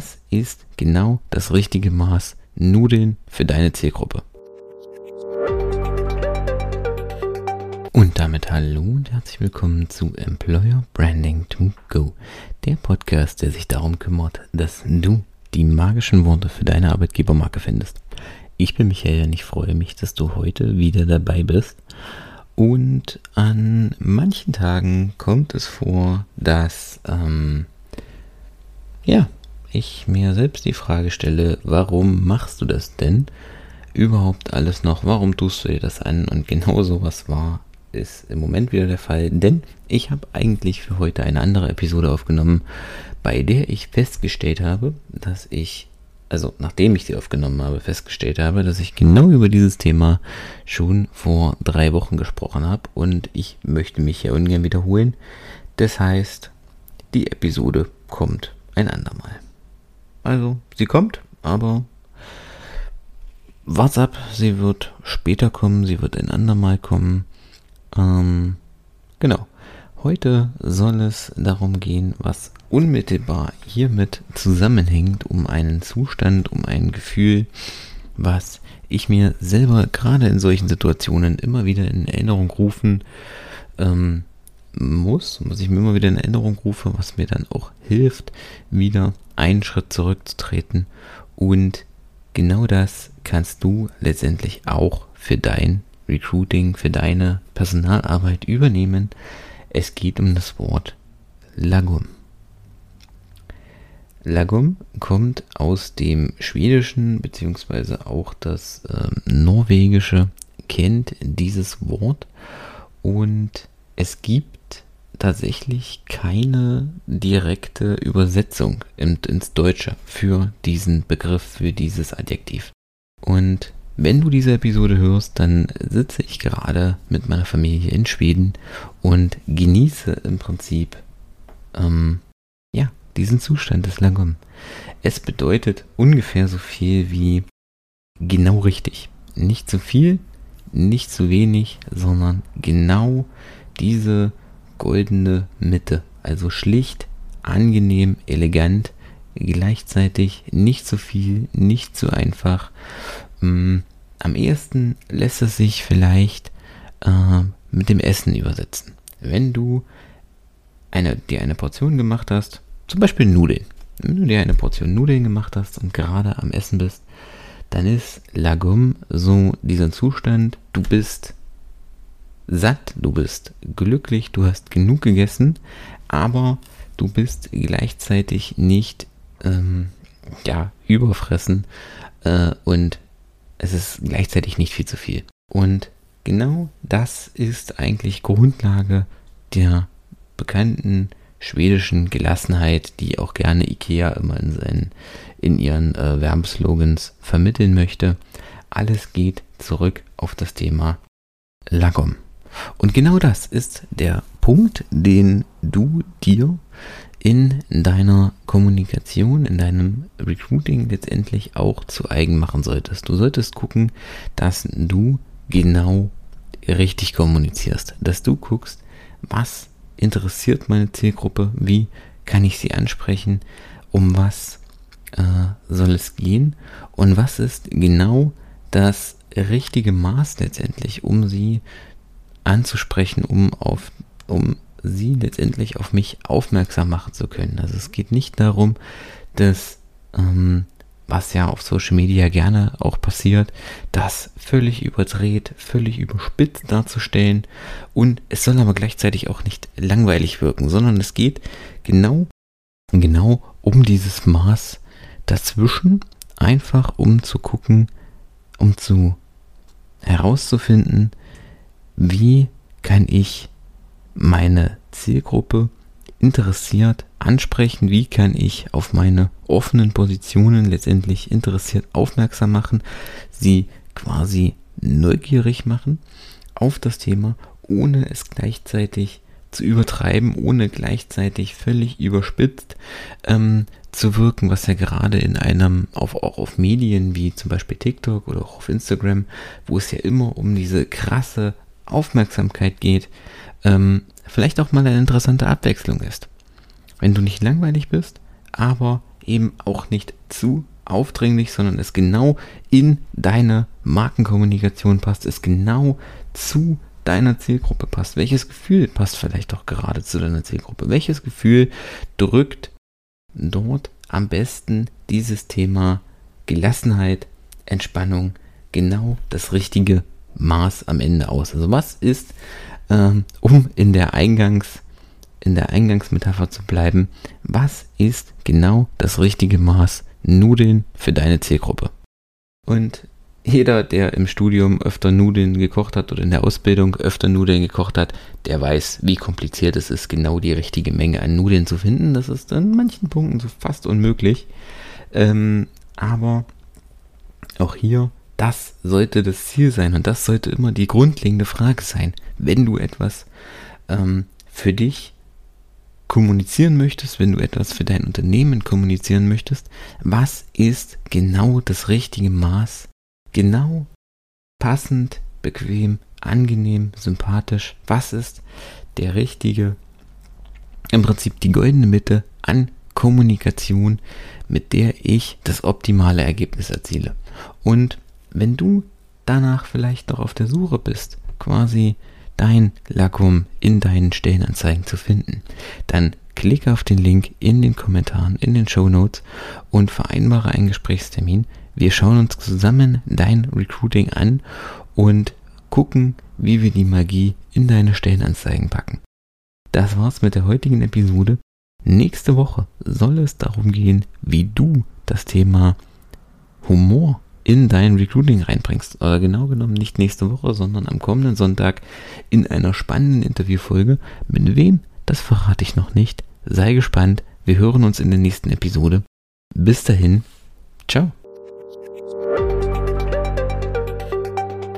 was ist genau das richtige Maß Nudeln für deine Zielgruppe? Und damit hallo und herzlich willkommen zu Employer Branding to Go, der Podcast, der sich darum kümmert, dass du die magischen Worte für deine Arbeitgebermarke findest. Ich bin Michael und ich freue mich, dass du heute wieder dabei bist. Und an manchen Tagen kommt es vor, dass ähm, ja, ich mir selbst die Frage stelle, warum machst du das denn überhaupt alles noch? Warum tust du dir das an? Und genau sowas war ist im Moment wieder der Fall, denn ich habe eigentlich für heute eine andere Episode aufgenommen, bei der ich festgestellt habe, dass ich, also nachdem ich sie aufgenommen habe, festgestellt habe, dass ich genau über dieses Thema schon vor drei Wochen gesprochen habe und ich möchte mich ja ungern wiederholen. Das heißt, die Episode kommt ein andermal. Also, sie kommt, aber WhatsApp, sie wird später kommen, sie wird ein andermal kommen. Ähm, genau. Heute soll es darum gehen, was unmittelbar hiermit zusammenhängt, um einen Zustand, um ein Gefühl, was ich mir selber gerade in solchen Situationen immer wieder in Erinnerung rufen ähm, muss, was ich mir immer wieder in Erinnerung rufe, was mir dann auch hilft, wieder einen Schritt zurückzutreten. Und genau das kannst du letztendlich auch für dein Recruiting, für deine Personalarbeit übernehmen. Es geht um das Wort Lagum. Lagum kommt aus dem Schwedischen beziehungsweise auch das äh, Norwegische kennt dieses Wort und es gibt tatsächlich keine direkte Übersetzung ins Deutsche für diesen Begriff, für dieses Adjektiv. Und wenn du diese Episode hörst, dann sitze ich gerade mit meiner Familie in Schweden und genieße im Prinzip ähm, ja diesen Zustand des Langum. Es bedeutet ungefähr so viel wie genau richtig. Nicht zu viel, nicht zu wenig, sondern genau diese goldene Mitte. Also schlicht, angenehm, elegant, gleichzeitig nicht zu viel, nicht zu einfach. Mm, am ehesten lässt es sich vielleicht äh, mit dem Essen übersetzen. Wenn du eine, dir eine Portion gemacht hast, zum Beispiel Nudeln. Wenn du dir eine Portion Nudeln gemacht hast und gerade am Essen bist, dann ist Lagum so dieser Zustand, du bist satt, du bist glücklich, du hast genug gegessen, aber du bist gleichzeitig nicht ähm, ja, überfressen äh, und es ist gleichzeitig nicht viel zu viel. Und genau das ist eigentlich Grundlage der bekannten schwedischen Gelassenheit, die auch gerne IKEA immer in, seinen, in ihren äh, Werbeslogans vermitteln möchte. Alles geht zurück auf das Thema Lagom. Und genau das ist der Punkt, den du dir in deiner Kommunikation, in deinem Recruiting letztendlich auch zu eigen machen solltest. Du solltest gucken, dass du genau richtig kommunizierst, dass du guckst, was interessiert meine Zielgruppe, wie kann ich sie ansprechen, um was äh, soll es gehen und was ist genau das richtige Maß letztendlich, um sie anzusprechen, um auf, um sie letztendlich auf mich aufmerksam machen zu können. Also es geht nicht darum, dass, ähm, was ja auf Social Media gerne auch passiert, das völlig überdreht, völlig überspitzt darzustellen und es soll aber gleichzeitig auch nicht langweilig wirken, sondern es geht genau, genau um dieses Maß dazwischen, einfach um zu gucken, um zu herauszufinden, wie kann ich meine Zielgruppe interessiert ansprechen, wie kann ich auf meine offenen Positionen letztendlich interessiert aufmerksam machen, sie quasi neugierig machen auf das Thema, ohne es gleichzeitig zu übertreiben, ohne gleichzeitig völlig überspitzt ähm, zu wirken, was ja gerade in einem, auf, auch auf Medien wie zum Beispiel TikTok oder auch auf Instagram, wo es ja immer um diese krasse Aufmerksamkeit geht, ähm, vielleicht auch mal eine interessante Abwechslung ist. Wenn du nicht langweilig bist, aber eben auch nicht zu aufdringlich, sondern es genau in deine Markenkommunikation passt, es genau zu deiner Zielgruppe passt. Welches Gefühl passt vielleicht auch gerade zu deiner Zielgruppe? Welches Gefühl drückt dort am besten dieses Thema Gelassenheit, Entspannung, genau das richtige Maß am Ende aus? Also was ist, ähm, um in der Eingangs in der Eingangsmetapher zu bleiben, was ist genau das richtige Maß Nudeln für deine Zielgruppe? Und jeder, der im Studium öfter Nudeln gekocht hat oder in der Ausbildung öfter Nudeln gekocht hat, der weiß, wie kompliziert es ist, genau die richtige Menge an Nudeln zu finden. Das ist in manchen Punkten so fast unmöglich. Ähm, aber auch hier, das sollte das Ziel sein und das sollte immer die grundlegende Frage sein, wenn du etwas ähm, für dich kommunizieren möchtest, wenn du etwas für dein Unternehmen kommunizieren möchtest, was ist genau das richtige Maß, genau passend, bequem, angenehm, sympathisch, was ist der richtige, im Prinzip die goldene Mitte an Kommunikation, mit der ich das optimale Ergebnis erziele. Und wenn du danach vielleicht noch auf der Suche bist, quasi dein Lackum in deinen Stellenanzeigen zu finden, dann klicke auf den Link in den Kommentaren, in den Show Notes und vereinbare einen Gesprächstermin. Wir schauen uns zusammen dein Recruiting an und gucken, wie wir die Magie in deine Stellenanzeigen packen. Das war's mit der heutigen Episode. Nächste Woche soll es darum gehen, wie du das Thema Humor in dein Recruiting reinbringst. Oder genau genommen nicht nächste Woche, sondern am kommenden Sonntag in einer spannenden Interviewfolge. Mit wem? Das verrate ich noch nicht. Sei gespannt. Wir hören uns in der nächsten Episode. Bis dahin. Ciao.